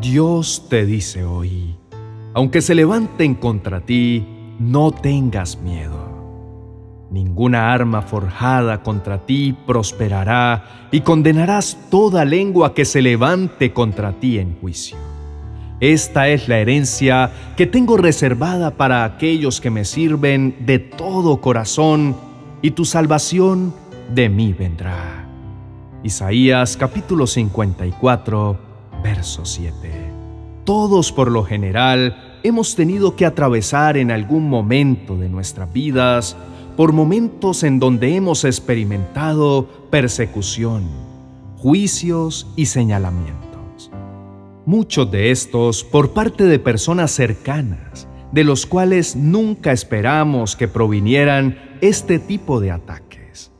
Dios te dice hoy, aunque se levanten contra ti, no tengas miedo. Ninguna arma forjada contra ti prosperará y condenarás toda lengua que se levante contra ti en juicio. Esta es la herencia que tengo reservada para aquellos que me sirven de todo corazón y tu salvación de mí vendrá. Isaías capítulo 54, verso 7. Todos por lo general hemos tenido que atravesar en algún momento de nuestras vidas por momentos en donde hemos experimentado persecución, juicios y señalamientos. Muchos de estos por parte de personas cercanas, de los cuales nunca esperamos que provinieran este tipo de ataques.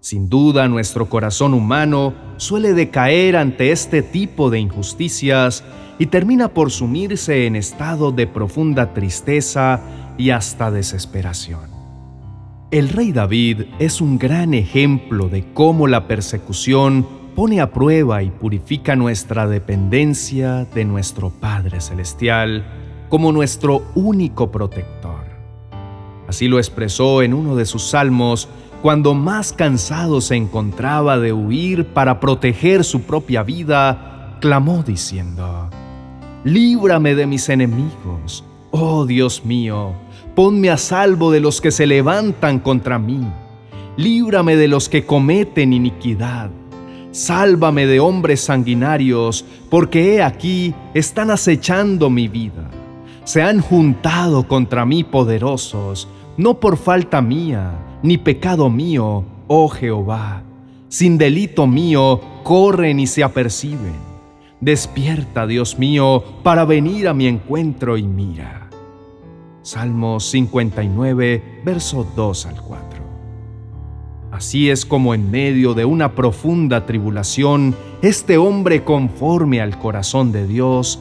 Sin duda nuestro corazón humano suele decaer ante este tipo de injusticias y termina por sumirse en estado de profunda tristeza y hasta desesperación. El rey David es un gran ejemplo de cómo la persecución pone a prueba y purifica nuestra dependencia de nuestro Padre Celestial como nuestro único protector. Así lo expresó en uno de sus salmos cuando más cansado se encontraba de huir para proteger su propia vida, clamó diciendo, Líbrame de mis enemigos, oh Dios mío, Ponme a salvo de los que se levantan contra mí. Líbrame de los que cometen iniquidad. Sálvame de hombres sanguinarios, porque he aquí están acechando mi vida. Se han juntado contra mí poderosos, no por falta mía, ni pecado mío, oh Jehová. Sin delito mío, corren y se aperciben. Despierta, Dios mío, para venir a mi encuentro y mira. Salmo 59, versos 2 al 4. Así es como en medio de una profunda tribulación, este hombre conforme al corazón de Dios,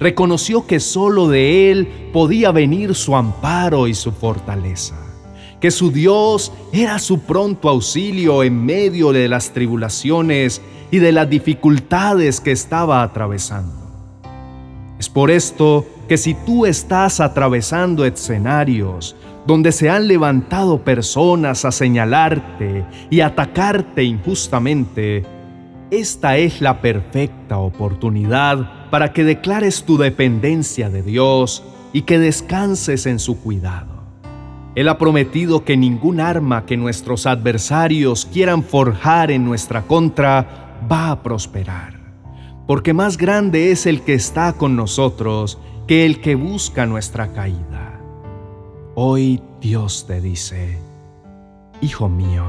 reconoció que sólo de Él podía venir su amparo y su fortaleza, que su Dios era su pronto auxilio en medio de las tribulaciones y de las dificultades que estaba atravesando. Es por esto que si tú estás atravesando escenarios donde se han levantado personas a señalarte y atacarte injustamente, esta es la perfecta oportunidad para que declares tu dependencia de Dios y que descanses en su cuidado. Él ha prometido que ningún arma que nuestros adversarios quieran forjar en nuestra contra va a prosperar porque más grande es el que está con nosotros que el que busca nuestra caída. Hoy Dios te dice, Hijo mío,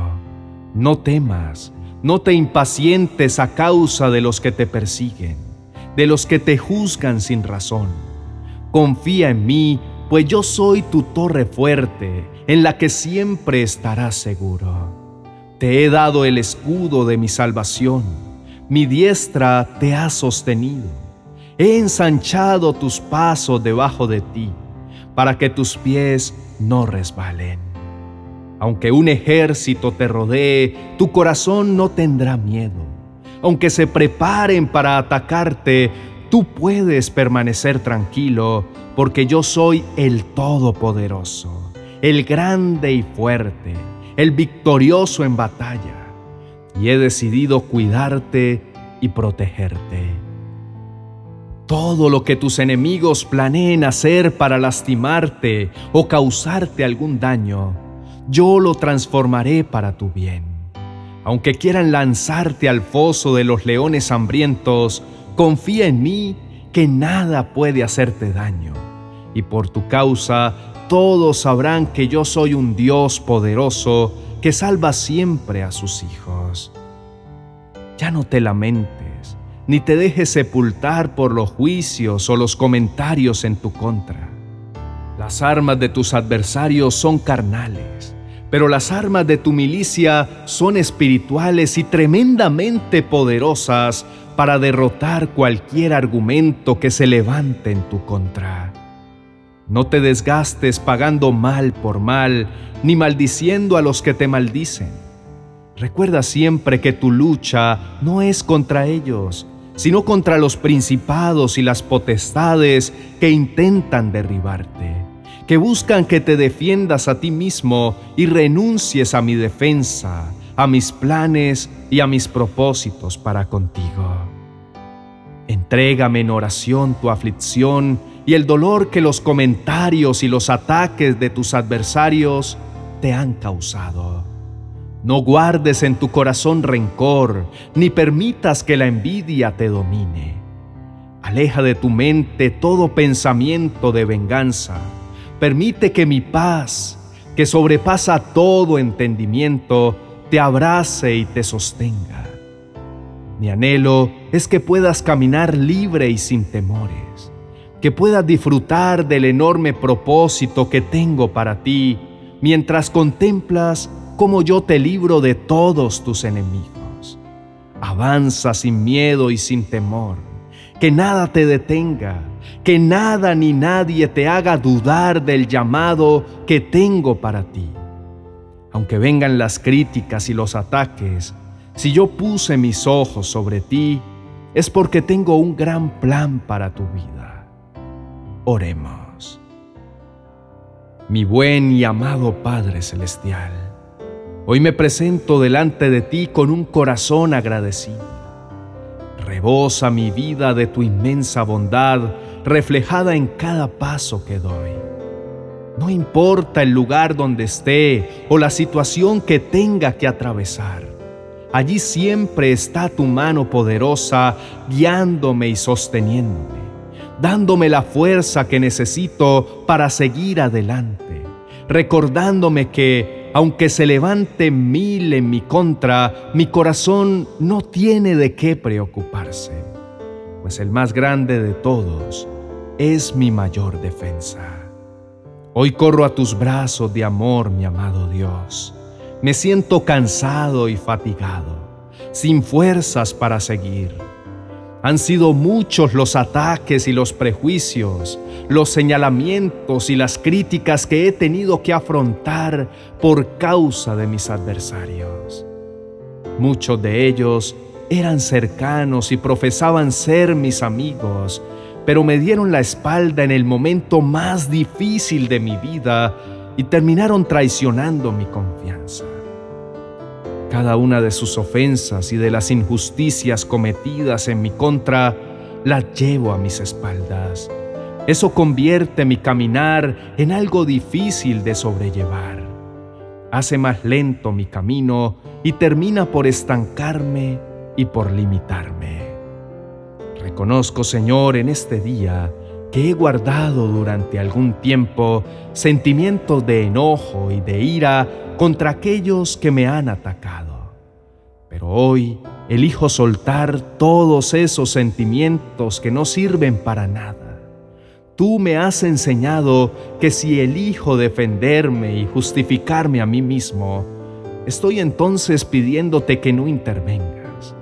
no temas, no te impacientes a causa de los que te persiguen, de los que te juzgan sin razón. Confía en mí, pues yo soy tu torre fuerte, en la que siempre estarás seguro. Te he dado el escudo de mi salvación mi diestra te ha sostenido. He ensanchado tus pasos debajo de ti, para que tus pies no resbalen. Aunque un ejército te rodee, tu corazón no tendrá miedo. Aunque se preparen para atacarte, tú puedes permanecer tranquilo, porque yo soy el Todopoderoso, el grande y fuerte, el victorioso en batalla y he decidido cuidarte y protegerte. Todo lo que tus enemigos planeen hacer para lastimarte o causarte algún daño, yo lo transformaré para tu bien. Aunque quieran lanzarte al foso de los leones hambrientos, confía en mí que nada puede hacerte daño. Y por tu causa todos sabrán que yo soy un Dios poderoso que salva siempre a sus hijos. Ya no te lamentes, ni te dejes sepultar por los juicios o los comentarios en tu contra. Las armas de tus adversarios son carnales, pero las armas de tu milicia son espirituales y tremendamente poderosas para derrotar cualquier argumento que se levante en tu contra. No te desgastes pagando mal por mal, ni maldiciendo a los que te maldicen. Recuerda siempre que tu lucha no es contra ellos, sino contra los principados y las potestades que intentan derribarte, que buscan que te defiendas a ti mismo y renuncies a mi defensa, a mis planes y a mis propósitos para contigo. Entrégame en oración tu aflicción y el dolor que los comentarios y los ataques de tus adversarios te han causado. No guardes en tu corazón rencor, ni permitas que la envidia te domine. Aleja de tu mente todo pensamiento de venganza. Permite que mi paz, que sobrepasa todo entendimiento, te abrace y te sostenga. Mi anhelo es que puedas caminar libre y sin temores, que puedas disfrutar del enorme propósito que tengo para ti mientras contemplas como yo te libro de todos tus enemigos. Avanza sin miedo y sin temor, que nada te detenga, que nada ni nadie te haga dudar del llamado que tengo para ti. Aunque vengan las críticas y los ataques, si yo puse mis ojos sobre ti, es porque tengo un gran plan para tu vida. Oremos. Mi buen y amado Padre Celestial, Hoy me presento delante de ti con un corazón agradecido. Rebosa mi vida de tu inmensa bondad reflejada en cada paso que doy. No importa el lugar donde esté o la situación que tenga que atravesar. Allí siempre está tu mano poderosa guiándome y sosteniéndome, dándome la fuerza que necesito para seguir adelante, recordándome que aunque se levante mil en mi contra, mi corazón no tiene de qué preocuparse, pues el más grande de todos es mi mayor defensa. Hoy corro a tus brazos de amor, mi amado Dios. Me siento cansado y fatigado, sin fuerzas para seguir han sido muchos los ataques y los prejuicios, los señalamientos y las críticas que he tenido que afrontar por causa de mis adversarios. Muchos de ellos eran cercanos y profesaban ser mis amigos, pero me dieron la espalda en el momento más difícil de mi vida y terminaron traicionando mi confianza. Cada una de sus ofensas y de las injusticias cometidas en mi contra las llevo a mis espaldas. Eso convierte mi caminar en algo difícil de sobrellevar. Hace más lento mi camino y termina por estancarme y por limitarme. Reconozco, Señor, en este día que he guardado durante algún tiempo sentimientos de enojo y de ira contra aquellos que me han atacado. Pero hoy elijo soltar todos esos sentimientos que no sirven para nada. Tú me has enseñado que si elijo defenderme y justificarme a mí mismo, estoy entonces pidiéndote que no intervengas.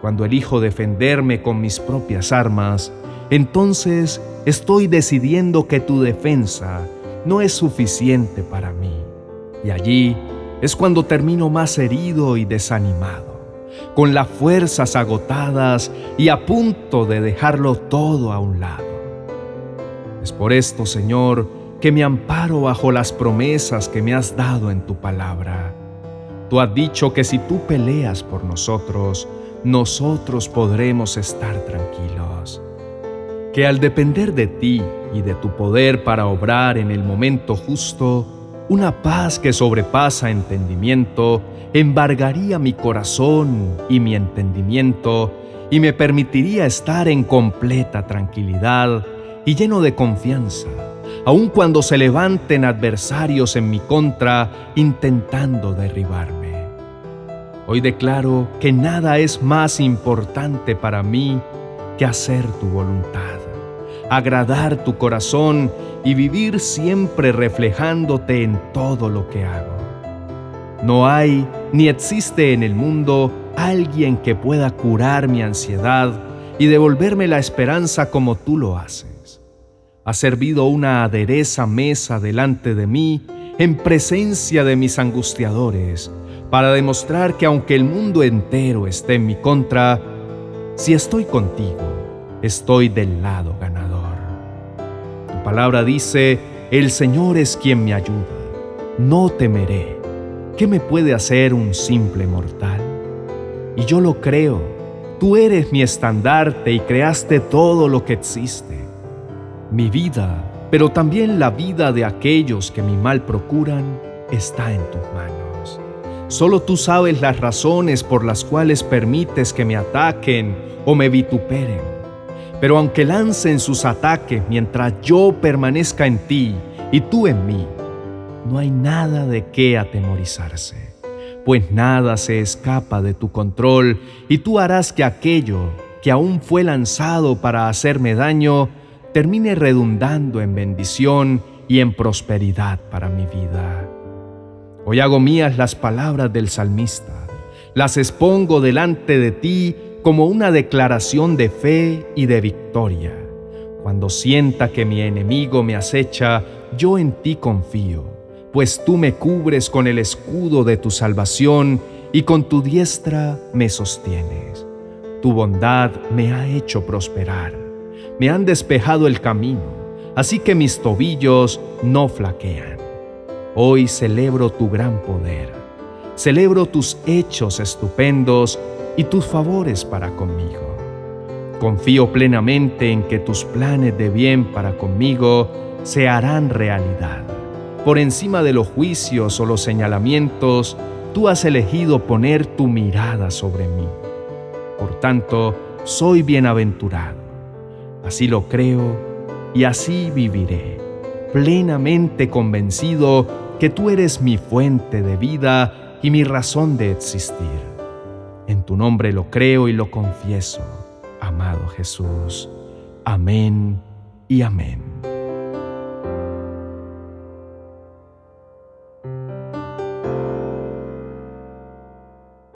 Cuando elijo defenderme con mis propias armas, entonces estoy decidiendo que tu defensa no es suficiente para mí. Y allí es cuando termino más herido y desanimado, con las fuerzas agotadas y a punto de dejarlo todo a un lado. Es por esto, Señor, que me amparo bajo las promesas que me has dado en tu palabra. Tú has dicho que si tú peleas por nosotros, nosotros podremos estar tranquilos. Que al depender de ti y de tu poder para obrar en el momento justo, una paz que sobrepasa entendimiento embargaría mi corazón y mi entendimiento y me permitiría estar en completa tranquilidad y lleno de confianza, aun cuando se levanten adversarios en mi contra intentando derribarme. Hoy declaro que nada es más importante para mí que hacer tu voluntad agradar tu corazón y vivir siempre reflejándote en todo lo que hago. No hay ni existe en el mundo alguien que pueda curar mi ansiedad y devolverme la esperanza como tú lo haces. Has servido una adereza mesa delante de mí en presencia de mis angustiadores, para demostrar que aunque el mundo entero esté en mi contra, Si estoy contigo, estoy del lado ganador. Palabra dice, el Señor es quien me ayuda. No temeré. ¿Qué me puede hacer un simple mortal? Y yo lo creo. Tú eres mi estandarte y creaste todo lo que existe. Mi vida, pero también la vida de aquellos que mi mal procuran, está en tus manos. Solo tú sabes las razones por las cuales permites que me ataquen o me vituperen. Pero aunque lancen sus ataques mientras yo permanezca en ti y tú en mí, no hay nada de qué atemorizarse, pues nada se escapa de tu control y tú harás que aquello que aún fue lanzado para hacerme daño termine redundando en bendición y en prosperidad para mi vida. Hoy hago mías las palabras del salmista, las expongo delante de ti como una declaración de fe y de victoria. Cuando sienta que mi enemigo me acecha, yo en ti confío, pues tú me cubres con el escudo de tu salvación y con tu diestra me sostienes. Tu bondad me ha hecho prosperar, me han despejado el camino, así que mis tobillos no flaquean. Hoy celebro tu gran poder, celebro tus hechos estupendos y tus favores para conmigo. Confío plenamente en que tus planes de bien para conmigo se harán realidad. Por encima de los juicios o los señalamientos, tú has elegido poner tu mirada sobre mí. Por tanto, soy bienaventurado. Así lo creo y así viviré, plenamente convencido que tú eres mi fuente de vida y mi razón de existir. En tu nombre lo creo y lo confieso, amado Jesús. Amén y amén.